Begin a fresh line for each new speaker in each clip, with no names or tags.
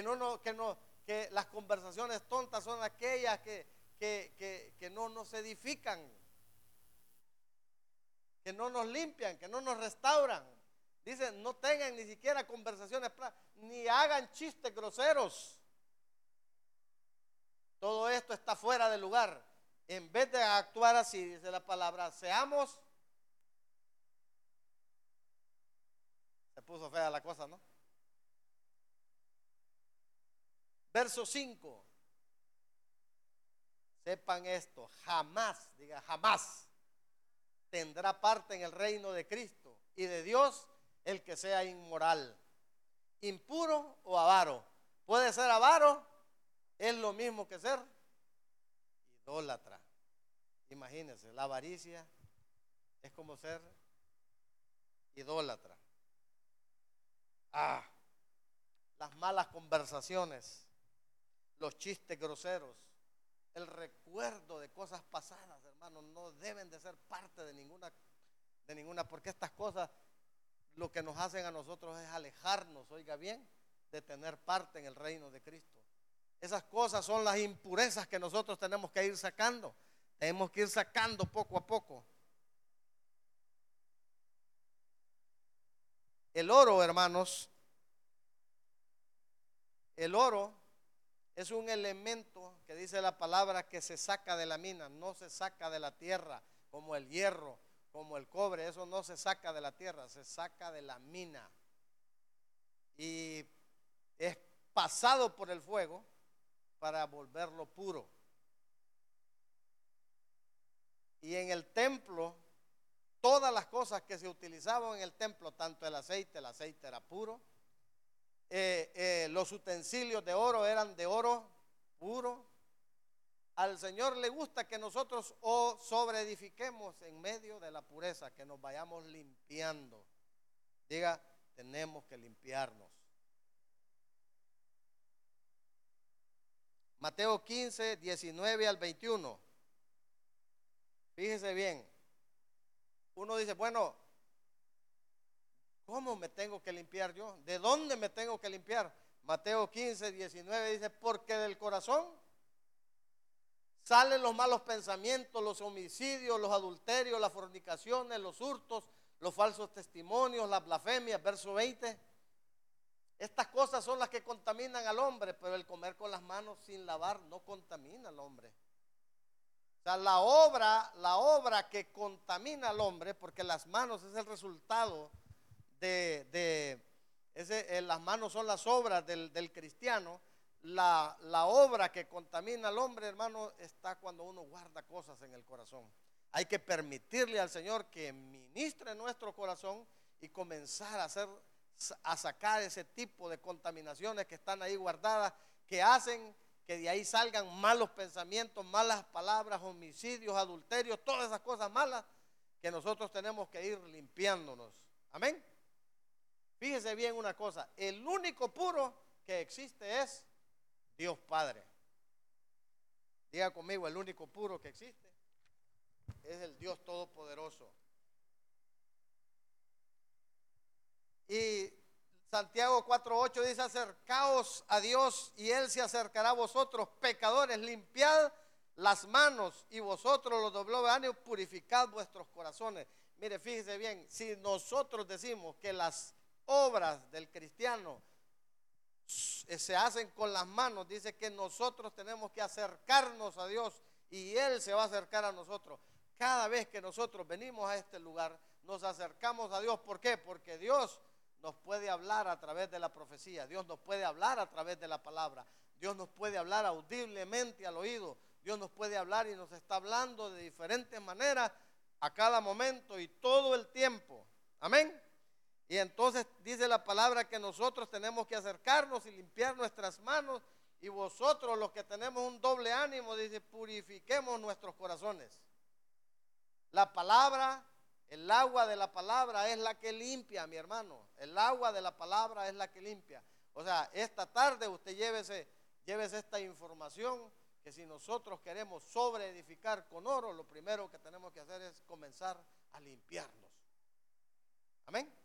que no, no, que no, que las conversaciones tontas son aquellas que, que, que no nos edifican, que no nos limpian, que no nos restauran. Dice, no tengan ni siquiera conversaciones, ni hagan chistes groseros. Todo esto está fuera de lugar. En vez de actuar así, dice la palabra, seamos... Se puso fea la cosa, ¿no? Verso 5. Sepan esto, jamás, diga jamás, tendrá parte en el reino de Cristo y de Dios el que sea inmoral, impuro o avaro. Puede ser avaro, es lo mismo que ser idólatra. Imagínense, la avaricia es como ser idólatra. Ah, las malas conversaciones, los chistes groseros, el recuerdo de cosas pasadas, hermanos, no deben de ser parte de ninguna, de ninguna, porque estas cosas lo que nos hacen a nosotros es alejarnos, oiga bien, de tener parte en el reino de Cristo. Esas cosas son las impurezas que nosotros tenemos que ir sacando. Tenemos que ir sacando poco a poco. El oro, hermanos, el oro es un elemento que dice la palabra que se saca de la mina, no se saca de la tierra como el hierro como el cobre, eso no se saca de la tierra, se saca de la mina. Y es pasado por el fuego para volverlo puro. Y en el templo, todas las cosas que se utilizaban en el templo, tanto el aceite, el aceite era puro, eh, eh, los utensilios de oro eran de oro puro, al Señor le gusta que nosotros o sobreedifiquemos en medio de la pureza, que nos vayamos limpiando. Diga, tenemos que limpiarnos. Mateo 15, 19 al 21. Fíjese bien. Uno dice, bueno, ¿cómo me tengo que limpiar yo? ¿De dónde me tengo que limpiar? Mateo 15, 19 dice, porque del corazón Salen los malos pensamientos, los homicidios, los adulterios, las fornicaciones, los hurtos, los falsos testimonios, las blasfemias, verso 20. Estas cosas son las que contaminan al hombre, pero el comer con las manos sin lavar no contamina al hombre. O sea, la obra, la obra que contamina al hombre, porque las manos es el resultado de, de ese, eh, las manos son las obras del, del cristiano, la, obra que contamina al hombre, hermano, está cuando uno guarda cosas en el corazón. Hay que permitirle al Señor que ministre nuestro corazón y comenzar a hacer a sacar ese tipo de contaminaciones que están ahí guardadas, que hacen que de ahí salgan malos pensamientos, malas palabras, homicidios, adulterios, todas esas cosas malas que nosotros tenemos que ir limpiándonos. Amén. Fíjese bien una cosa, el único puro que existe es Dios Padre. Diga conmigo, el único puro que existe es el Dios Todopoderoso. Y Santiago 4.8 dice, acercaos a Dios y Él se acercará a vosotros, pecadores, limpiad las manos y vosotros los doble ánimo, purificad vuestros corazones. Mire, fíjese bien, si nosotros decimos que las obras del cristiano eh, se hacen con las manos, dice que nosotros tenemos que acercarnos a Dios y Él se va a acercar a nosotros. Cada vez que nosotros venimos a este lugar, nos acercamos a Dios. ¿Por qué? Porque Dios nos puede hablar a través de la profecía, Dios nos puede hablar a través de la palabra, Dios nos puede hablar audiblemente al oído, Dios nos puede hablar y nos está hablando de diferentes maneras a cada momento y todo el tiempo. Amén. Y entonces dice la palabra que nosotros tenemos que acercarnos y limpiar nuestras manos. Y vosotros los que tenemos un doble ánimo, dice, purifiquemos nuestros corazones. La palabra, el agua de la palabra es la que limpia, mi hermano. El agua de la palabra es la que limpia. O sea, esta tarde usted llévese, llévese esta información que si nosotros queremos sobre edificar con oro, lo primero que tenemos que hacer es comenzar a limpiarnos. Amén.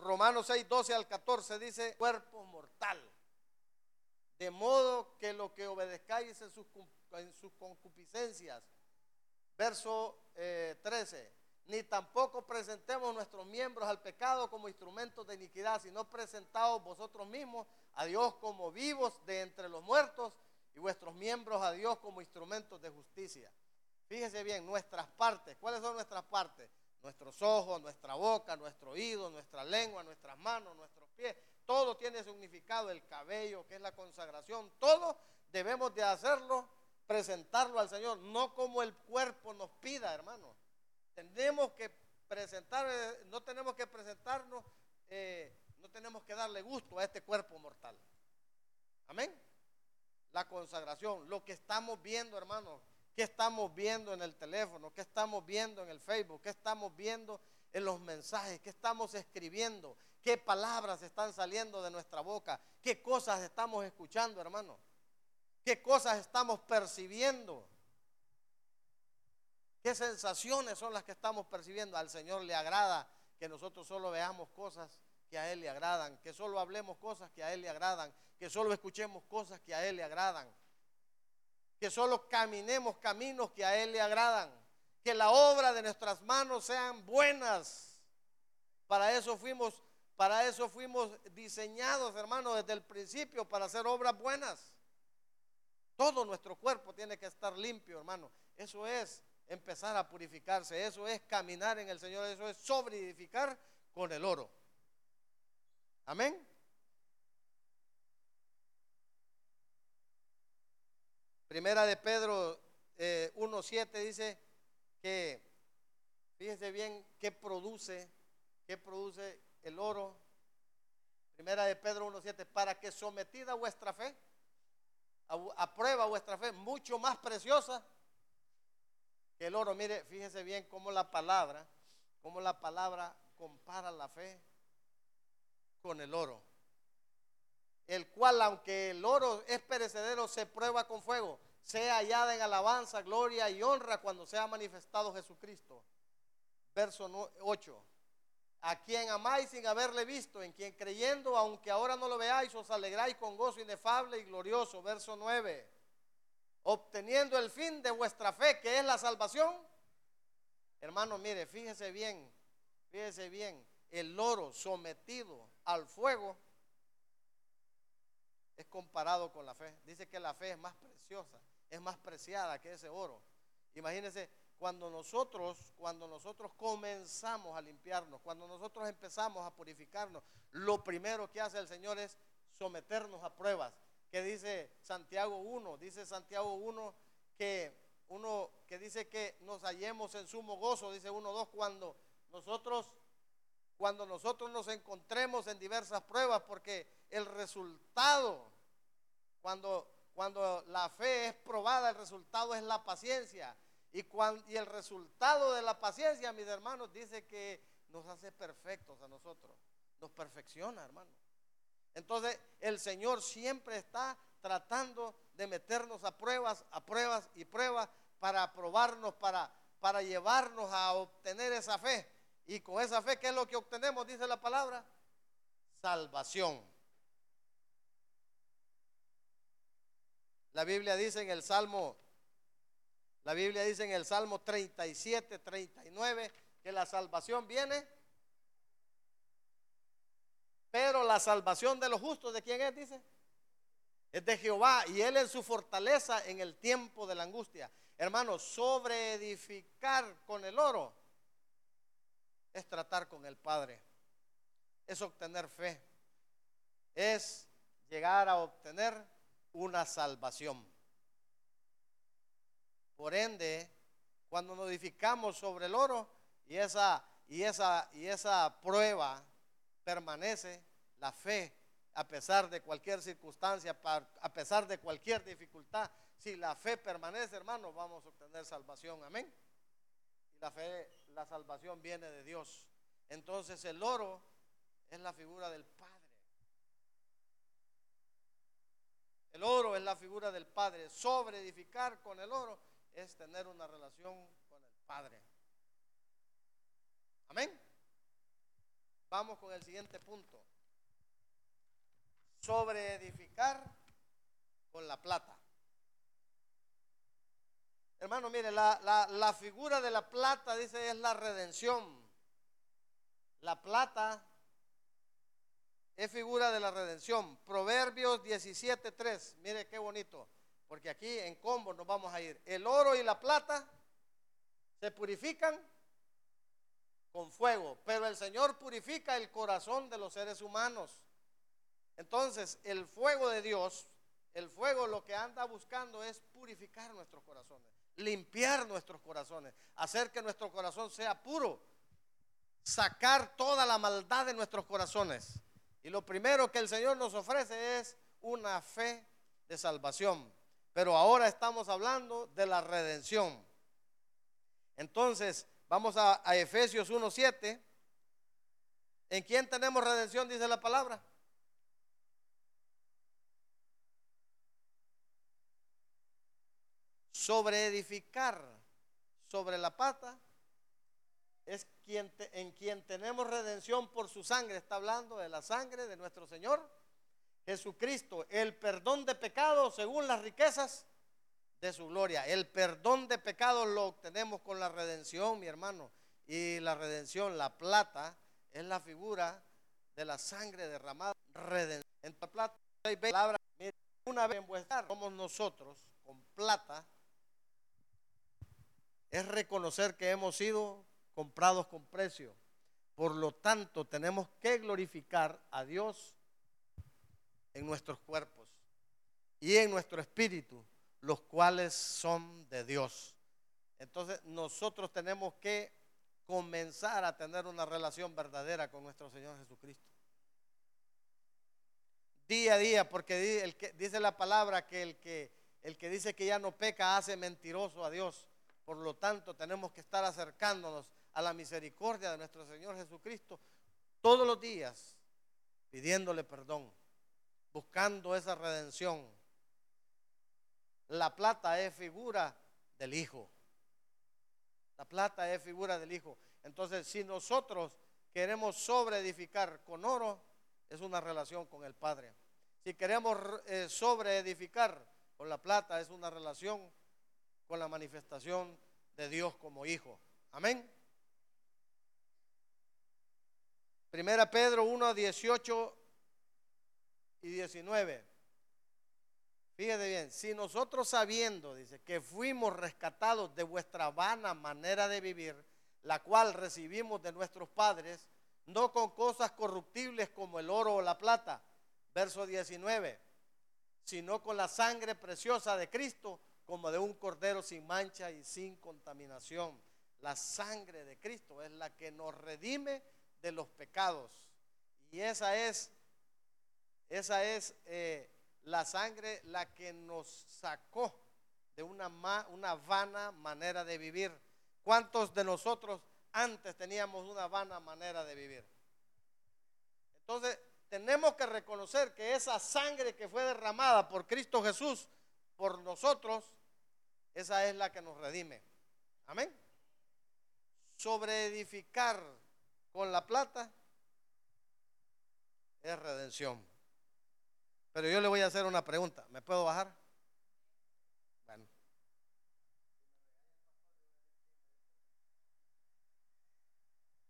Romanos 6, 12 al 14 dice, cuerpo mortal. De modo que lo que obedezcáis en sus, en sus concupiscencias. Verso 13. Eh, Ni tampoco presentemos nuestros miembros al pecado como instrumentos de iniquidad, sino presentaos vosotros mismos a Dios como vivos de entre los muertos y vuestros miembros a Dios como instrumentos de justicia. Fíjese bien, nuestras partes. ¿Cuáles son nuestras partes? Nuestros ojos, nuestra boca, nuestro oído, nuestra lengua, nuestras manos, nuestros pies. Todo tiene significado, el cabello, que es la consagración. Todo debemos de hacerlo, presentarlo al Señor, no como el cuerpo nos pida, hermano. Tenemos que presentar, eh, no tenemos que presentarnos, eh, no tenemos que darle gusto a este cuerpo mortal. Amén. La consagración, lo que estamos viendo, hermano, ¿Qué estamos viendo en el teléfono? ¿Qué estamos viendo en el Facebook? ¿Qué estamos viendo en los mensajes? ¿Qué estamos escribiendo? ¿Qué palabras están saliendo de nuestra boca? ¿Qué cosas estamos escuchando, hermano? ¿Qué cosas estamos percibiendo? ¿Qué sensaciones son las que estamos percibiendo? Al Señor le agrada que nosotros solo veamos cosas que a Él le agradan, que solo hablemos cosas que a Él le agradan, que solo escuchemos cosas que a Él le agradan que solo caminemos caminos que a Él le agradan, que la obra de nuestras manos sean buenas. Para eso fuimos, para eso fuimos diseñados, hermanos, desde el principio, para hacer obras buenas. Todo nuestro cuerpo tiene que estar limpio, hermano. Eso es empezar a purificarse, eso es caminar en el Señor, eso es sobreedificar con el oro. Amén. Primera de Pedro 1.7 eh, dice que, fíjese bien, qué produce, qué produce el oro. Primera de Pedro 1.7, para que sometida vuestra fe, a, prueba vuestra fe, mucho más preciosa que el oro. Mire, fíjese bien cómo la palabra, cómo la palabra compara la fe con el oro el cual, aunque el oro es perecedero, se prueba con fuego, sea hallada en alabanza, gloria y honra cuando sea manifestado Jesucristo. Verso 8. A quien amáis sin haberle visto, en quien creyendo, aunque ahora no lo veáis, os alegráis con gozo inefable y glorioso. Verso 9. Obteniendo el fin de vuestra fe, que es la salvación. Hermano, mire, fíjese bien, fíjese bien, el oro sometido al fuego es comparado con la fe. Dice que la fe es más preciosa, es más preciada que ese oro. Imagínense, cuando nosotros, cuando nosotros comenzamos a limpiarnos, cuando nosotros empezamos a purificarnos, lo primero que hace el Señor es someternos a pruebas. Que dice Santiago 1, dice Santiago 1 que uno que dice que nos hallemos en sumo gozo, dice 1, 2, cuando nosotros cuando nosotros nos encontremos en diversas pruebas, porque el resultado, cuando, cuando la fe es probada, el resultado es la paciencia. Y, cuando, y el resultado de la paciencia, mis hermanos, dice que nos hace perfectos a nosotros, nos perfecciona, hermano. Entonces, el Señor siempre está tratando de meternos a pruebas, a pruebas y pruebas para probarnos, para, para llevarnos a obtener esa fe. Y con esa fe, ¿qué es lo que obtenemos? Dice la palabra. Salvación. La Biblia dice en el Salmo, la Biblia dice en el Salmo 37, 39, que la salvación viene. Pero la salvación de los justos, ¿de quién es? Dice. Es de Jehová y Él es su fortaleza en el tiempo de la angustia. Hermanos, sobre edificar con el oro es tratar con el Padre, es obtener fe, es llegar a obtener una salvación. Por ende, cuando nos edificamos sobre el oro y esa, y esa, y esa prueba permanece, la fe, a pesar de cualquier circunstancia, a pesar de cualquier dificultad, si la fe permanece, hermanos, vamos a obtener salvación. Amén. Y la fe la salvación viene de Dios. Entonces el oro es la figura del Padre. El oro es la figura del Padre. Sobre edificar con el oro es tener una relación con el Padre. Amén. Vamos con el siguiente punto. Sobre edificar con la plata. Hermano, mire, la, la figura de la plata, dice, es la redención. La plata es figura de la redención. Proverbios 17.3. Mire qué bonito. Porque aquí en combo nos vamos a ir. El oro y la plata se purifican con fuego, pero el Señor purifica el corazón de los seres humanos. Entonces, el fuego de Dios, el fuego lo que anda buscando es purificar nuestros corazones, limpiar nuestros corazones, hacer que nuestro corazón sea puro, sacar toda la maldad de nuestros corazones. Y lo primero que el Señor nos ofrece es una fe de salvación. Pero ahora estamos hablando de la redención. Entonces, vamos a, Efesios 1.7. ¿En quién tenemos redención? Dice la palabra. Sobre edificar sobre la pata es quien en quien tenemos redención por su sangre. Está hablando de la sangre de nuestro Señor Jesucristo. El perdón de pecados según las riquezas de su gloria. El perdón de pecados lo obtenemos con la redención, mi hermano. Y la redención, la plata, es la figura de la sangre derramada. Redención. En la plata, palabra, una vez en somos nosotros con plata, es reconocer que hemos sido comprados con precio. Por lo tanto, tenemos que glorificar a Dios en nuestros cuerpos y en nuestro espíritu, los cuales son de Dios. Entonces, nosotros tenemos que comenzar a tener una relación verdadera con nuestro Señor Jesucristo. Día a día, porque dice la palabra que el, que el que dice que ya no peca hace mentiroso a Dios. Por lo tanto, tenemos que estar acercándonos a la misericordia de nuestro Señor Jesucristo todos los días, pidiéndole perdón, buscando esa redención. La plata es figura del Hijo. La plata es figura del Hijo. Entonces, si nosotros queremos sobreedificar con oro, es una relación con el Padre. Si queremos eh, sobreedificar con la plata, es una relación con la manifestación de Dios como Hijo. Amén. Primera Pedro 1, 18 y 19. Fíjate bien, si nosotros sabiendo, dice, que fuimos rescatados de vuestra vana manera de vivir, la cual recibimos de nuestros padres, no con cosas corruptibles como el oro o la plata, verso 19, sino con la sangre preciosa de Cristo, como de un cordero sin mancha y sin contaminación. La sangre de Cristo es la que nos redime de los pecados. Y esa es, esa es eh, la sangre la que nos sacó de una, una vana manera de vivir. ¿Cuántos de nosotros antes teníamos una vana manera de vivir? Entonces, tenemos que reconocer que esa sangre que fue derramada por Cristo Jesús, por nosotros, esa es la que nos redime. Amén. Sobre edificar con la plata es redención. Pero yo le voy a hacer una pregunta. ¿Me puedo bajar? Bueno.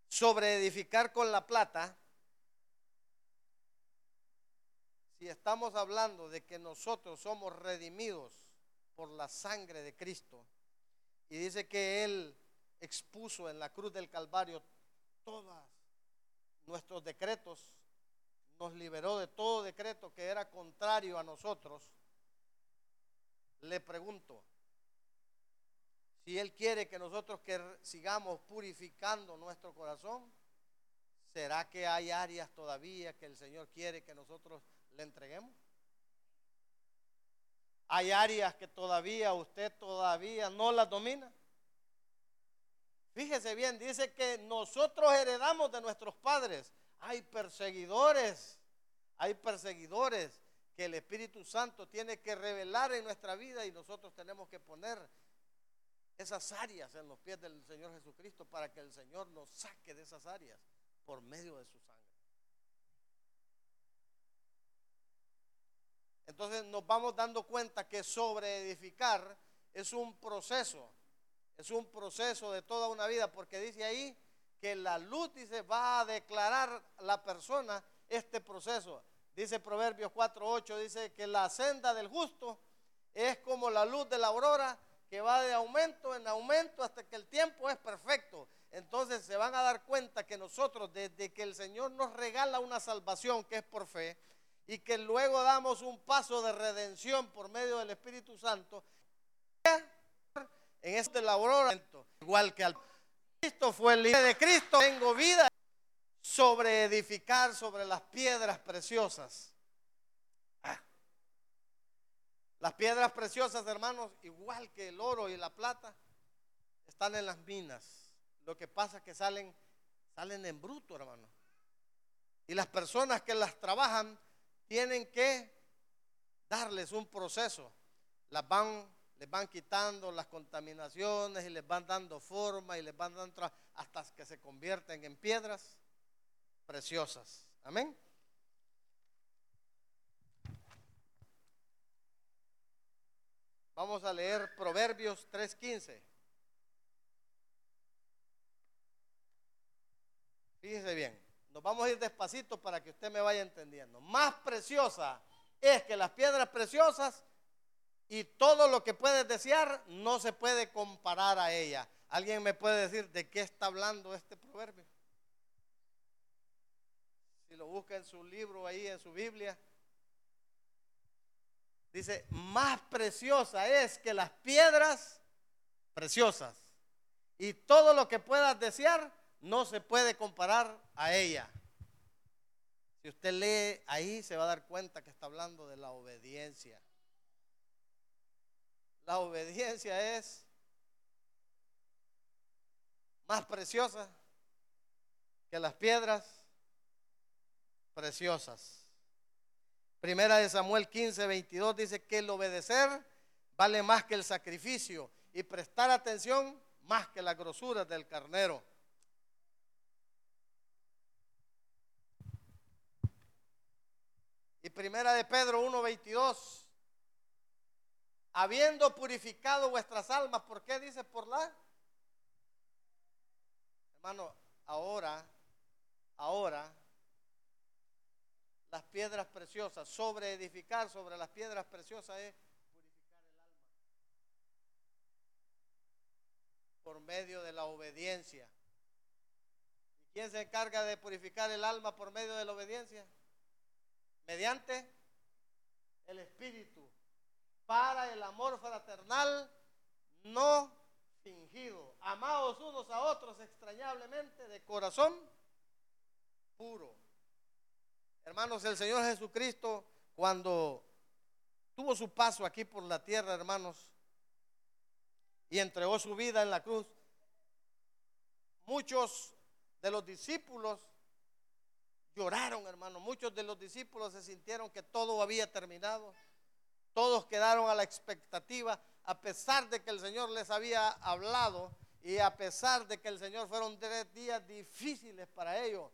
Sobre edificar con la plata, si estamos hablando de que nosotros somos redimidos por la sangre de Cristo, y dice que Él expuso en la cruz del Calvario todos nuestros decretos, nos liberó de todo decreto que era contrario a nosotros, le pregunto, si Él quiere que nosotros sigamos purificando nuestro corazón, ¿será que hay áreas todavía que el Señor quiere que nosotros le entreguemos? ¿Hay áreas que todavía usted todavía no las domina? Fíjese bien, dice que nosotros heredamos de nuestros padres. Hay perseguidores, hay perseguidores que el Espíritu Santo tiene que revelar en nuestra vida y nosotros tenemos que poner esas áreas en los pies del Señor Jesucristo para que el Señor nos saque de esas áreas por medio de su sangre. Entonces nos vamos dando cuenta que sobre edificar es un proceso, es un proceso de toda una vida, porque dice ahí que la luz, dice, va a declarar la persona este proceso. Dice Proverbios 4.8, dice que la senda del justo es como la luz de la aurora que va de aumento en aumento hasta que el tiempo es perfecto. Entonces se van a dar cuenta que nosotros, desde que el Señor nos regala una salvación que es por fe, y que luego damos un paso de redención por medio del Espíritu Santo, en este labor, igual que al Cristo fue el Hijo de Cristo, tengo vida sobre edificar sobre las piedras preciosas. Ah. Las piedras preciosas, hermanos, igual que el oro y la plata, están en las minas. Lo que pasa es que salen, salen en bruto, hermano. Y las personas que las trabajan tienen que darles un proceso. Las van, les van quitando las contaminaciones y les van dando forma y les van dando hasta que se convierten en piedras preciosas. Amén. Vamos a leer Proverbios 3:15. Fíjese bien. Nos vamos a ir despacito para que usted me vaya entendiendo. Más preciosa es que las piedras preciosas y todo lo que puedes desear no se puede comparar a ella. ¿Alguien me puede decir de qué está hablando este proverbio? Si lo busca en su libro ahí, en su Biblia. Dice, más preciosa es que las piedras preciosas. Y todo lo que puedas desear no se puede comparar a ella. Si usted lee ahí se va a dar cuenta que está hablando de la obediencia. La obediencia es más preciosa que las piedras preciosas. Primera de Samuel 15, 22 dice que el obedecer vale más que el sacrificio y prestar atención más que la grosura del carnero. Y primera de Pedro 1:22. Habiendo purificado vuestras almas, ¿por qué dice por la? Hermano, ahora, ahora, las piedras preciosas, sobre edificar sobre las piedras preciosas es purificar el alma. Por medio de la obediencia. ¿Y quién se encarga de purificar el alma por medio de la obediencia? mediante el Espíritu, para el amor fraternal no fingido, amados unos a otros extrañablemente de corazón puro. Hermanos, el Señor Jesucristo, cuando tuvo su paso aquí por la tierra, hermanos, y entregó su vida en la cruz, muchos de los discípulos Lloraron, hermano. Muchos de los discípulos se sintieron que todo había terminado. Todos quedaron a la expectativa, a pesar de que el Señor les había hablado y a pesar de que el Señor fueron tres días difíciles para ellos,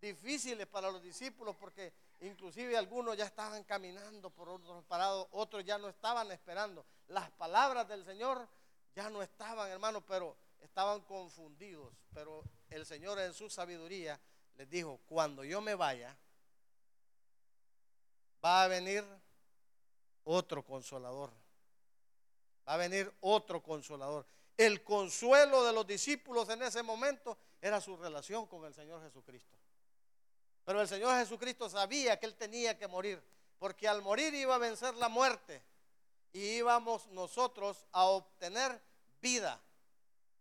difíciles para los discípulos, porque inclusive algunos ya estaban caminando por otros parados, otros ya no estaban esperando. Las palabras del Señor ya no estaban, hermano, pero estaban confundidos. Pero el Señor en su sabiduría les dijo, cuando yo me vaya, va a venir otro consolador. Va a venir otro consolador. El consuelo de los discípulos en ese momento era su relación con el Señor Jesucristo. Pero el Señor Jesucristo sabía que Él tenía que morir, porque al morir iba a vencer la muerte y íbamos nosotros a obtener vida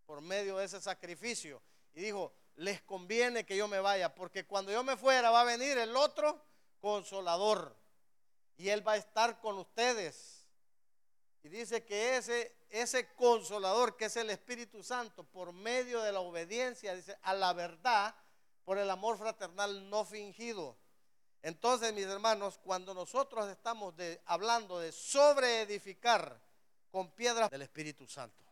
por medio de ese sacrificio. Y dijo, les conviene que yo me vaya, porque cuando yo me fuera va a venir el otro consolador y él va a estar con ustedes. Y dice que ese, ese consolador, que es el Espíritu Santo, por medio de la obediencia, dice, a la verdad, por el amor fraternal no fingido. Entonces, mis hermanos, cuando nosotros estamos de, hablando de sobreedificar con piedras del Espíritu Santo,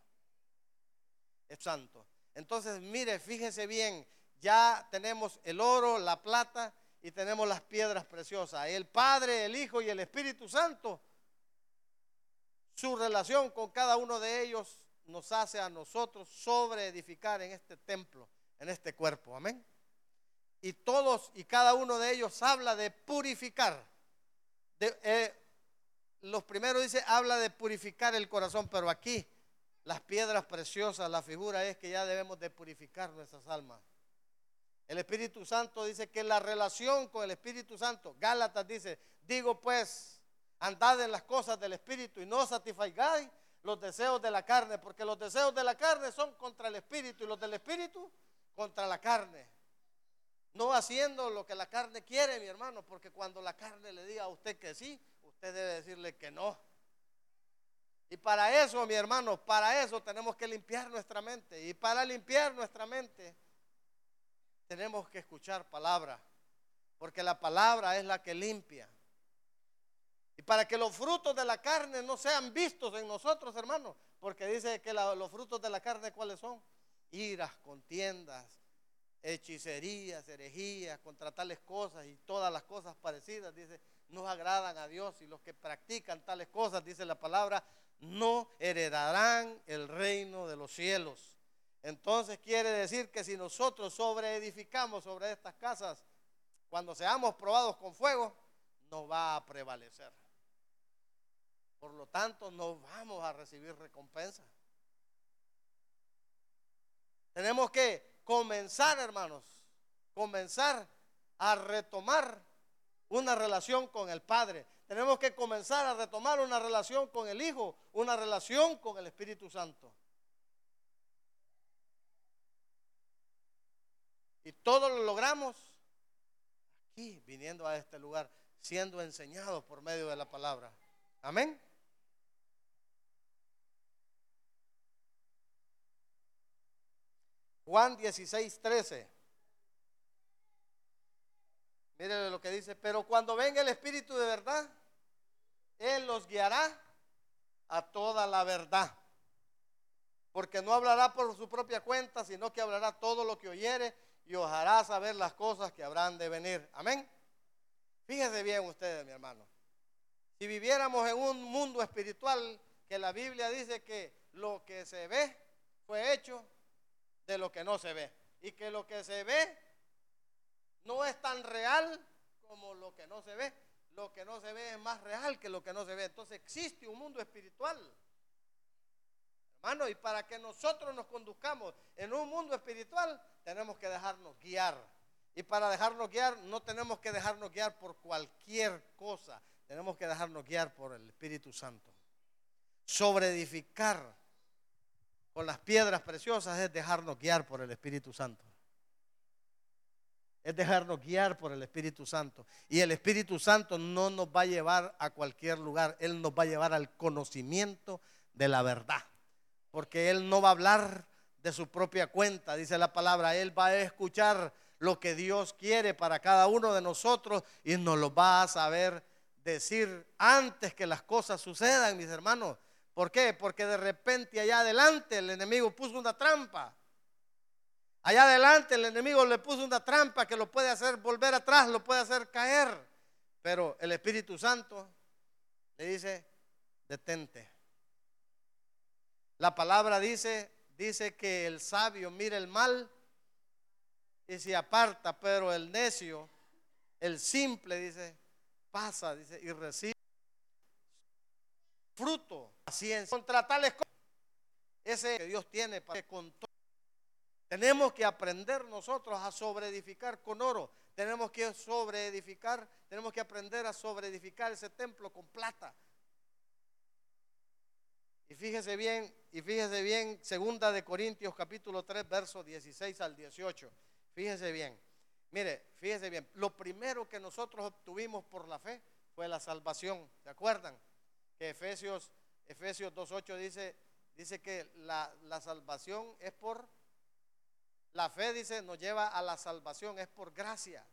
es santo. Entonces, mire, fíjese bien, ya tenemos el oro, la plata y tenemos las piedras preciosas. El Padre, el Hijo y el Espíritu Santo, su relación con cada uno de ellos nos hace a nosotros sobre edificar en este templo, en este cuerpo. Amén. Y todos y cada uno de ellos habla de purificar. Eh, los primeros dice, habla de purificar el corazón, pero aquí las piedras preciosas, la figura es que ya debemos de purificar nuestras almas. El Espíritu Santo dice que la relación con el Espíritu Santo, Gálatas dice, digo pues, andad en las cosas del Espíritu y no satisfagáis los deseos de la carne, porque los deseos de la carne son contra el Espíritu y los del Espíritu contra la carne. No haciendo lo que la carne quiere, mi hermano, porque cuando la carne le diga a usted que sí, usted debe decirle que no. Y para eso, mi hermano, para eso tenemos que limpiar nuestra mente. Y para limpiar nuestra mente, tenemos que escuchar palabra, porque la palabra es la que limpia. Y para que los frutos de la carne no sean vistos en nosotros, hermanos, porque dice que los frutos de la carne, ¿cuáles son? Iras, contiendas, hechicerías, herejías, contra tales cosas y todas las cosas parecidas, dice, no agradan a Dios y los que practican tales cosas, dice la palabra, no heredarán el reino de los cielos. Entonces quiere decir que si nosotros sobreedificamos sobre estas casas, cuando seamos probados con fuego, no va a prevalecer. Por lo tanto, no vamos a recibir recompensa. Tenemos que comenzar, hermanos, comenzar a retomar una relación con el Padre. Tenemos que comenzar a retomar una relación con el Hijo, una relación con el Espíritu Santo. Y todo lo logramos aquí, viniendo a este lugar, siendo enseñados por medio de la palabra. Amén. Juan 16, 13. Mire lo que dice, pero cuando venga el Espíritu de verdad, Él los guiará a toda la verdad. Porque no hablará por su propia cuenta, sino que hablará todo lo que oyere y os hará saber las cosas que habrán de venir. Amén. Fíjense bien ustedes, mi hermano. Si viviéramos en un mundo espiritual que la Biblia dice que lo que se ve fue hecho de lo que no se ve. Y que lo que se ve no es tan real como lo que no se ve. Lo que no se ve es más real que lo que no se ve. Entonces existe un mundo espiritual Hermano, y para que nosotros nos conduzcamos en un mundo espiritual, tenemos que dejarnos guiar. Y para dejarnos guiar, no tenemos que dejarnos guiar por cualquier cosa. Tenemos que dejarnos guiar por el Espíritu Santo. Sobre edificar con las piedras preciosas es dejarnos guiar por el Espíritu Santo. Es dejarnos guiar por el Espíritu Santo. Y el Espíritu Santo no nos va a llevar a cualquier lugar. Él nos va a llevar al conocimiento de la verdad porque Él no va a hablar de su propia cuenta, dice la palabra, Él va a escuchar lo que Dios quiere para cada uno de nosotros y nos lo va a saber decir antes que las cosas sucedan, mis hermanos. ¿Por qué? Porque de repente allá adelante el enemigo puso una trampa. Allá adelante el enemigo le puso una trampa que lo puede hacer volver atrás, lo puede hacer caer. Pero el Espíritu Santo le dice, detente. La palabra dice, dice que el sabio mira el mal y se aparta, pero el necio, el simple, dice, pasa, dice, y recibe fruto, paciencia. Contra tales cosas, ese que Dios tiene para que con Tenemos que aprender nosotros a sobreedificar con oro. Tenemos que sobreedificar, tenemos que aprender a sobreedificar ese templo con plata. Y fíjese bien, y fíjese bien, segunda de Corintios capítulo 3, versos 16 al 18. Fíjese bien. Mire, fíjese bien, lo primero que nosotros obtuvimos por la fe fue la salvación. ¿Se acuerdan? Que Efesios, Efesios 2.8 dice, dice que la, la salvación es por, la fe dice, nos lleva a la salvación, es por gracia.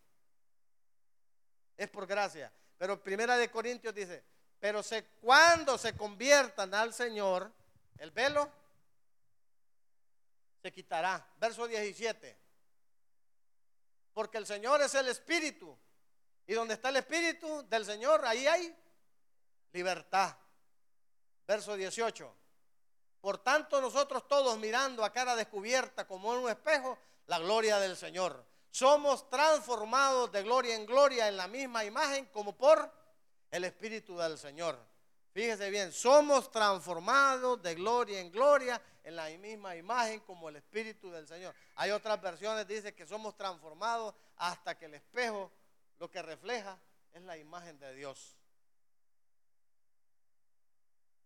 Es por gracia. Pero primera de Corintios dice, pero se, cuando se conviertan al Señor, el velo se quitará. Verso 17. Porque el Señor es el Espíritu. Y donde está el Espíritu del Señor, ahí hay libertad. Verso 18. Por tanto, nosotros todos mirando a cara descubierta como en un espejo la gloria del Señor. Somos transformados de gloria en gloria en la misma imagen como por el Espíritu del Señor. Fíjese bien, somos transformados de gloria en gloria en la misma imagen como el Espíritu del Señor. Hay otras versiones que dicen que somos transformados hasta que el espejo lo que refleja es la imagen de Dios.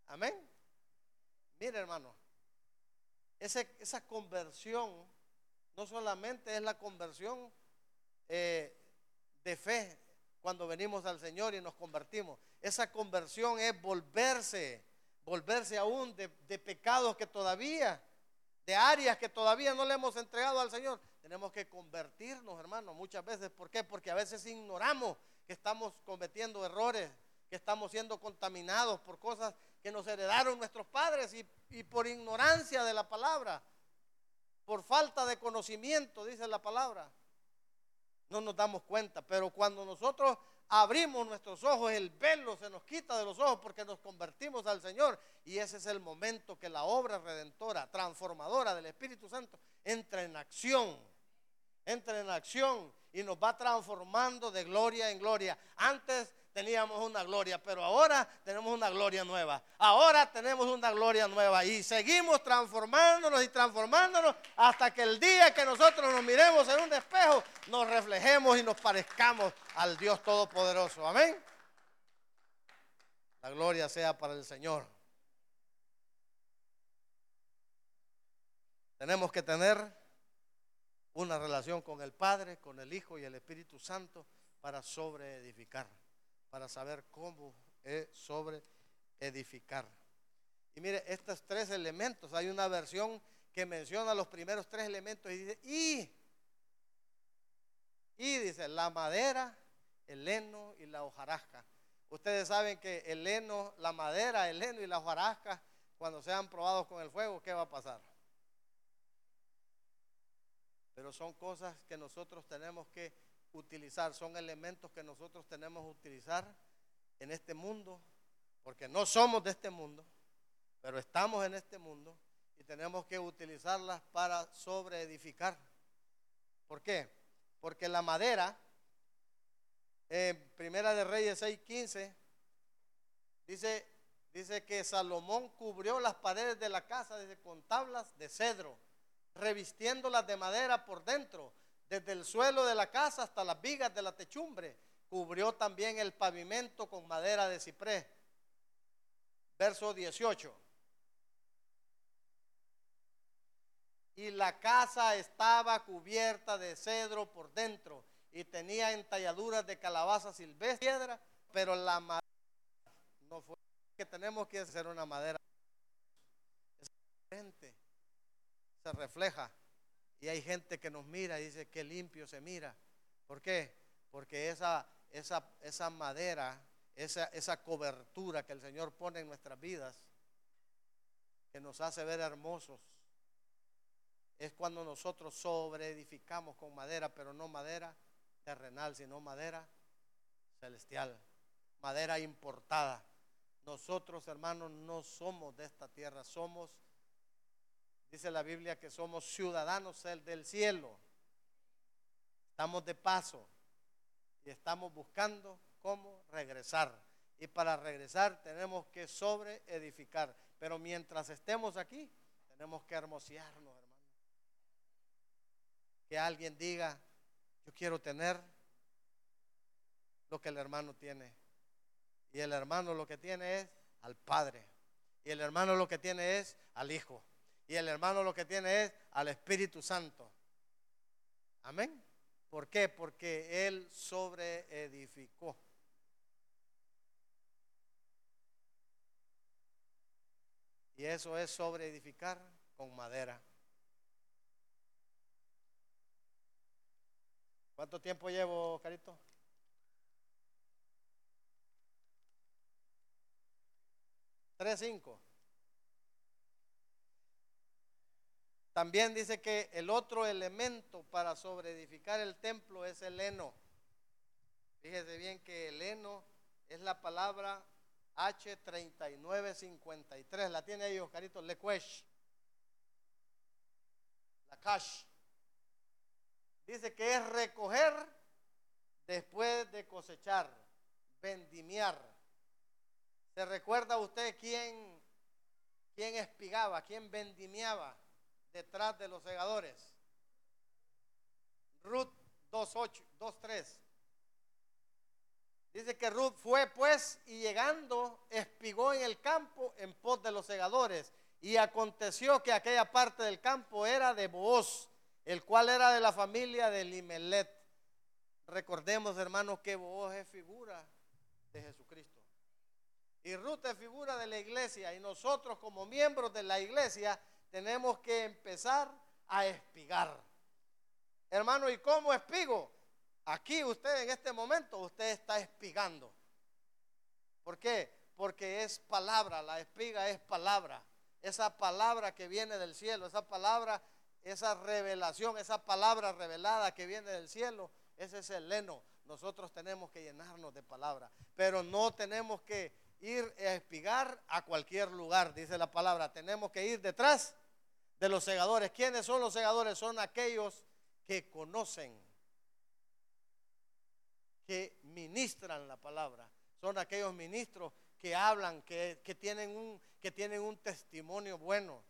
Amén. Mire hermano, esa conversión no solamente es la conversión eh, de fe cuando venimos al Señor y nos convertimos. Esa conversión es volverse, volverse aún de, de pecados que todavía, de áreas que todavía no le hemos entregado al Señor. Tenemos que convertirnos, hermanos, muchas veces. ¿Por qué? Porque a veces ignoramos que estamos cometiendo errores, que estamos siendo contaminados por cosas que nos heredaron nuestros padres y, y por ignorancia de la palabra por falta de conocimiento, dice la palabra. No nos damos cuenta, pero cuando nosotros abrimos nuestros ojos, el velo se nos quita de los ojos porque nos convertimos al Señor. Y ese es el momento que la obra redentora, transformadora del Espíritu Santo entra en acción. Entra en acción y nos va transformando de gloria en gloria. Antes teníamos una gloria, pero ahora tenemos una gloria nueva. Ahora tenemos una gloria nueva y seguimos transformándonos y transformándonos hasta que el día que nosotros nos miremos en un espejo, nos reflejemos y nos parezcamos al Dios Todopoderoso. Amén. La gloria sea para el Señor. Tenemos que tener una relación con el Padre, con el Hijo y el Espíritu Santo para sobreedificar para saber cómo es sobre edificar. Y mire, estos tres elementos, hay una versión que menciona los primeros tres elementos y dice, y, y dice, la madera, el heno y la hojarasca. Ustedes saben que el heno, la madera, el heno y la hojarasca, cuando sean probados con el fuego, ¿qué va a pasar? Pero son cosas que nosotros tenemos que utilizar, son elementos que nosotros tenemos que utilizar en este mundo, porque no somos de este mundo, pero estamos en este mundo y tenemos que utilizarlas para sobreedificar. ¿Por qué? Porque la madera, en Primera de Reyes 6:15, dice, dice que Salomón cubrió las paredes de la casa con tablas de cedro, revistiéndolas de madera por dentro desde el suelo de la casa hasta las vigas de la techumbre. Cubrió también el pavimento con madera de ciprés. Verso 18. Y la casa estaba cubierta de cedro por dentro y tenía entalladuras de calabaza silvestre, piedra, pero la madera no fue que tenemos que hacer una madera. Es diferente, se refleja y hay gente que nos mira y dice que limpio se mira. ¿Por qué? Porque esa, esa, esa madera, esa, esa cobertura que el Señor pone en nuestras vidas, que nos hace ver hermosos, es cuando nosotros sobreedificamos con madera, pero no madera terrenal, sino madera celestial, madera importada. Nosotros, hermanos, no somos de esta tierra, somos Dice la Biblia que somos ciudadanos del cielo. Estamos de paso y estamos buscando cómo regresar. Y para regresar tenemos que sobre edificar. Pero mientras estemos aquí, tenemos que hermosearnos, hermano. Que alguien diga, yo quiero tener lo que el hermano tiene. Y el hermano lo que tiene es al Padre. Y el hermano lo que tiene es al Hijo. Y el hermano lo que tiene es al Espíritu Santo. Amén. ¿Por qué? Porque Él sobreedificó. Y eso es sobreedificar con madera. ¿Cuánto tiempo llevo, Carito? Tres, cinco. También dice que el otro elemento para sobreedificar el templo es el heno. Fíjese bien que el heno es la palabra H3953. La tiene ahí Oscarito Lecuesh. La cash. Dice que es recoger después de cosechar, vendimiar. ¿Se recuerda usted quién, quién espigaba, quién vendimiaba detrás de los segadores? Ruth 2.8, 2.3. Dice que Ruth fue pues y llegando espigó en el campo en pos de los segadores. Y aconteció que aquella parte del campo era de Booz, el cual era de la familia de Limelet. Recordemos, hermanos, que Booz es figura de Jesucristo. Y Ruth es figura de la iglesia. Y nosotros como miembros de la iglesia tenemos que empezar a espigar. Hermano, ¿y cómo espigo? Aquí usted en este momento, usted está espigando. ¿Por qué? Porque es palabra, la espiga es palabra. Esa palabra que viene del cielo, esa palabra, esa revelación, esa palabra revelada que viene del cielo, ese es el leno. Nosotros tenemos que llenarnos de palabra, pero no tenemos que ir a espigar a cualquier lugar, dice la palabra. Tenemos que ir detrás de los segadores. ¿Quiénes son los segadores? Son aquellos que conocen que ministran la palabra. Son aquellos ministros que hablan, que, tienen un, que tienen un testimonio bueno,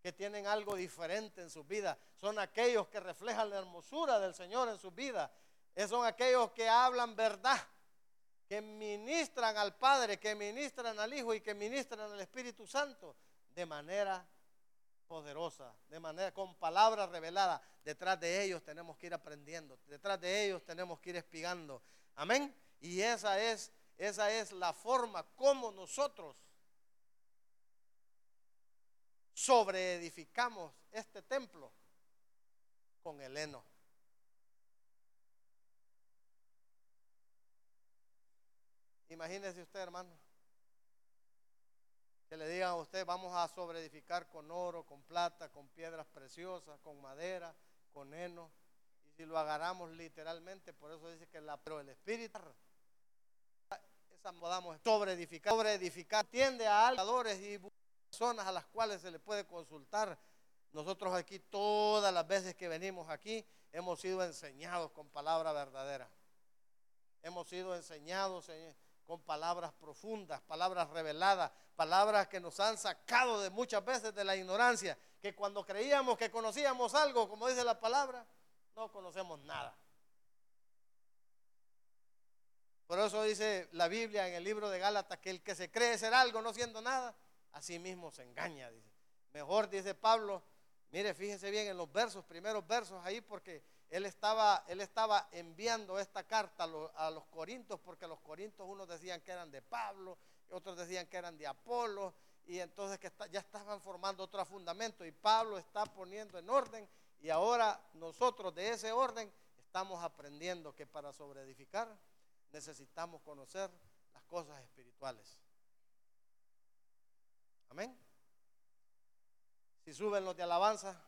que tienen algo diferente en sus vidas. Son aquellos que reflejan la hermosura del Señor en sus vidas. Son aquellos que hablan verdad, que ministran al Padre, que ministran al Hijo y que ministran al Espíritu Santo de manera poderosa, de manera con palabras reveladas. Detrás de ellos tenemos que ir aprendiendo, detrás de ellos tenemos que ir espigando. Amén. Y esa es, esa es la forma como nosotros sobreedificamos este templo con el heno. Imagínese usted, hermano, que le digan a usted, vamos a sobreedificar con oro, con plata, con piedras preciosas, con madera, con heno. Y si lo agarramos literalmente, por eso dice que la, pero el espíritu, esa podamos sobreedificar, sobreedificar, tiende a algadores y personas a las cuales se le puede consultar. Nosotros aquí, todas las veces que venimos aquí, hemos sido enseñados con palabra verdadera. Hemos sido enseñados, Señor con palabras profundas, palabras reveladas, palabras que nos han sacado de muchas veces de la ignorancia, que cuando creíamos que conocíamos algo, como dice la palabra, no conocemos nada. Por eso dice la Biblia en el libro de Gálatas que el que se cree ser algo no siendo nada, a sí mismo se engaña. Mejor dice Pablo, mire, fíjese bien en los versos, primeros versos ahí, porque él estaba, él estaba enviando esta carta a los, corintos, porque los corintos unos decían que eran de Pablo, otros decían que eran de Apolo, y entonces que ya estaban formando otro fundamento, y Pablo está poniendo en orden, y ahora nosotros de ese orden estamos aprendiendo que para sobreedificar necesitamos conocer las cosas espirituales. Amén. Si suben los de alabanza.